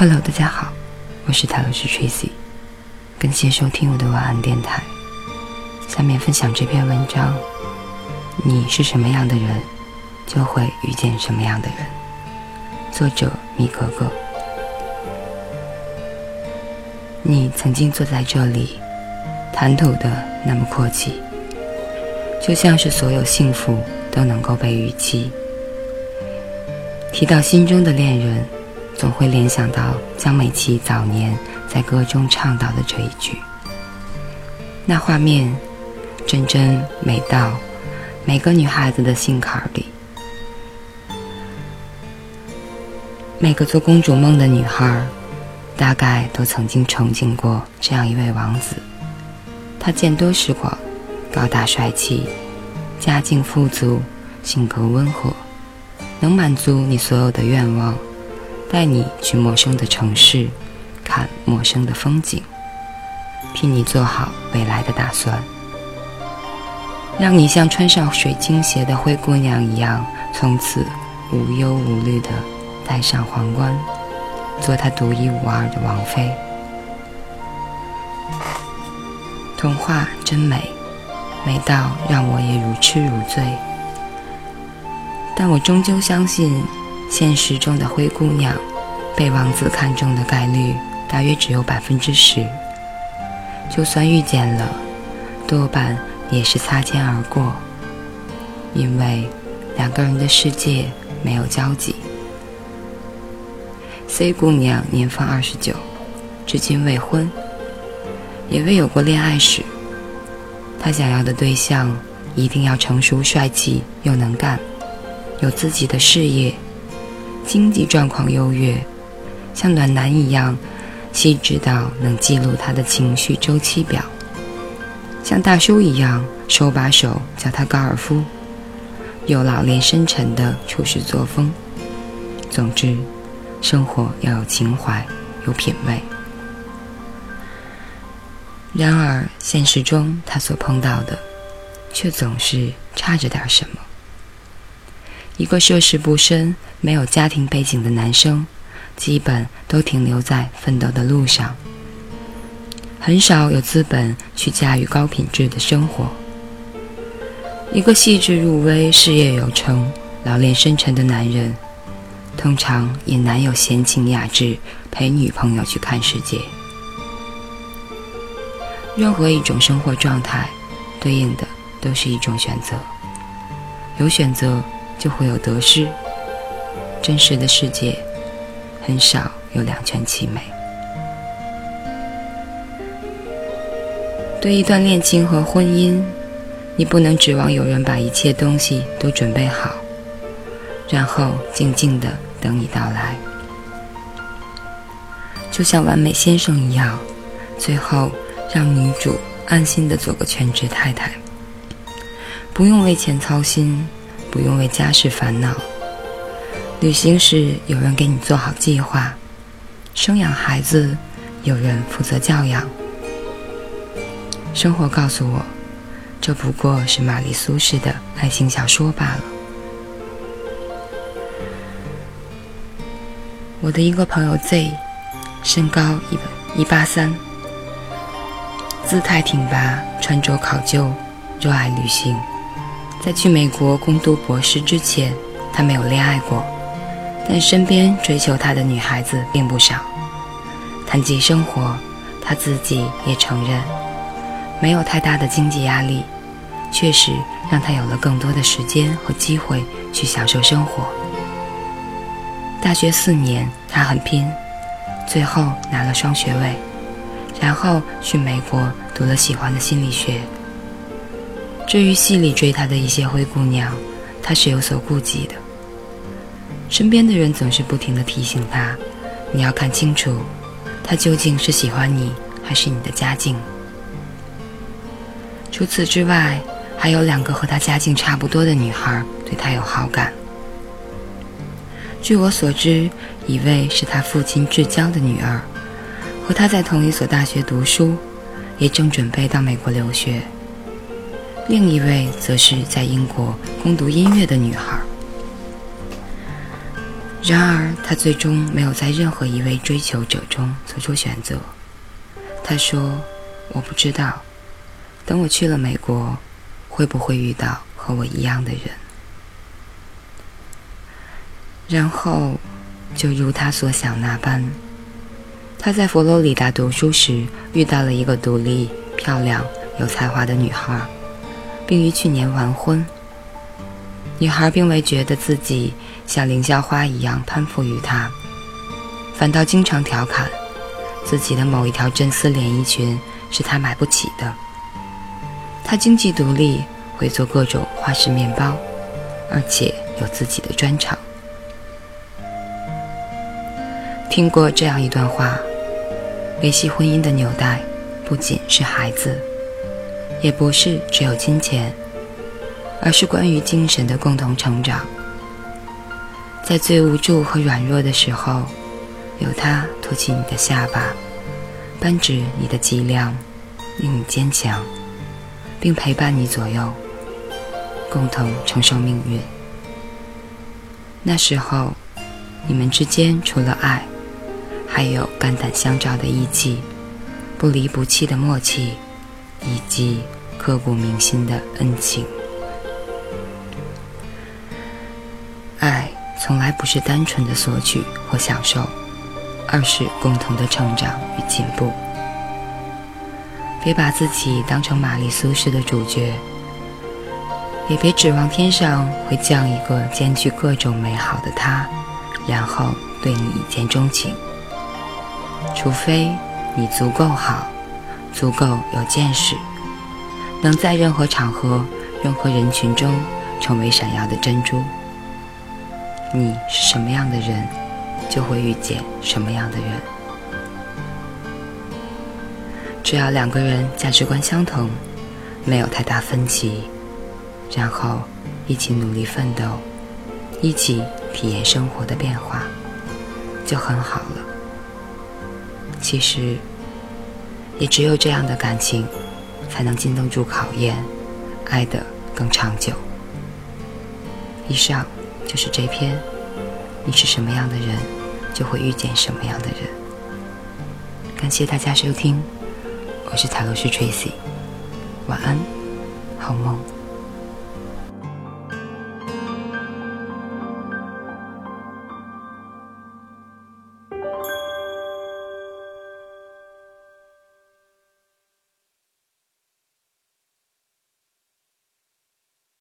Hello，大家好，我是塔罗斯 Tracy，感谢收听我的晚安电台。下面分享这篇文章：你是什么样的人，就会遇见什么样的人。作者米格格。你曾经坐在这里，谈吐的那么阔气，就像是所有幸福都能够被预期。提到心中的恋人。总会联想到江美琪早年在歌中唱到的这一句，那画面真真美到每个女孩子的心坎里。每个做公主梦的女孩，大概都曾经憧憬过这样一位王子。他见多识广，高大帅气，家境富足，性格温和，能满足你所有的愿望。带你去陌生的城市，看陌生的风景，替你做好未来的打算，让你像穿上水晶鞋的灰姑娘一样，从此无忧无虑地戴上皇冠，做她独一无二的王妃。童话真美，美到让我也如痴如醉，但我终究相信。现实中的灰姑娘，被王子看中的概率大约只有百分之十。就算遇见了，多半也是擦肩而过，因为两个人的世界没有交集。C 姑娘年方二十九，至今未婚，也未有过恋爱史。她想要的对象一定要成熟帅气又能干，有自己的事业。经济状况优越，像暖男一样细致到能记录他的情绪周期表；像大叔一样手把手教他高尔夫，有老练深沉的处事作风。总之，生活要有情怀，有品味。然而，现实中他所碰到的，却总是差着点什么。一个涉世不深、没有家庭背景的男生，基本都停留在奋斗的路上，很少有资本去驾驭高品质的生活。一个细致入微、事业有成、老练深沉的男人，通常也难有闲情雅致陪女朋友去看世界。任何一种生活状态，对应的都是一种选择，有选择。就会有得失。真实的世界很少有两全其美。对一段恋情和婚姻，你不能指望有人把一切东西都准备好，然后静静的等你到来。就像完美先生一样，最后让女主安心的做个全职太太，不用为钱操心。不用为家事烦恼，旅行时有人给你做好计划，生养孩子有人负责教养。生活告诉我，这不过是玛丽苏式的爱情小说罢了。我的一个朋友 Z，身高一一八三，姿态挺拔，穿着考究，热爱旅行。在去美国攻读博士之前，他没有恋爱过，但身边追求他的女孩子并不少。谈及生活，他自己也承认，没有太大的经济压力，确实让他有了更多的时间和机会去享受生活。大学四年，他很拼，最后拿了双学位，然后去美国读了喜欢的心理学。至于戏里追他的一些灰姑娘，他是有所顾忌的。身边的人总是不停地提醒他：“你要看清楚，他究竟是喜欢你，还是你的家境。”除此之外，还有两个和他家境差不多的女孩对他有好感。据我所知，一位是他父亲至交的女儿，和他在同一所大学读书，也正准备到美国留学。另一位则是在英国攻读音乐的女孩。然而，他最终没有在任何一位追求者中做出选择。他说：“我不知道，等我去了美国，会不会遇到和我一样的人。”然后，就如他所想那般，他在佛罗里达读书时遇到了一个独立、漂亮、有才华的女孩，并于去年完婚。女孩并未觉得自己像凌霄花一样攀附于他，反倒经常调侃自己的某一条真丝连衣裙是他买不起的。他经济独立，会做各种花式面包，而且有自己的专长。听过这样一段话：维系婚姻的纽带，不仅是孩子，也不是只有金钱。而是关于精神的共同成长。在最无助和软弱的时候，有他托起你的下巴，扳直你的脊梁，令你坚强，并陪伴你左右，共同承受命运。那时候，你们之间除了爱，还有肝胆相照的义气，不离不弃的默契，以及刻骨铭心的恩情。爱从来不是单纯的索取或享受，而是共同的成长与进步。别把自己当成玛丽苏式的主角，也别指望天上会降一个兼具各种美好的他，然后对你一见钟情。除非你足够好，足够有见识，能在任何场合、任何人群中成为闪耀的珍珠。你是什么样的人，就会遇见什么样的人。只要两个人价值观相同，没有太大分歧，然后一起努力奋斗，一起体验生活的变化，就很好了。其实，也只有这样的感情，才能经得住考验，爱得更长久。以上。就是这篇，你是什么样的人，就会遇见什么样的人。感谢大家收听，我是塔罗师 Tracy，晚安，好梦。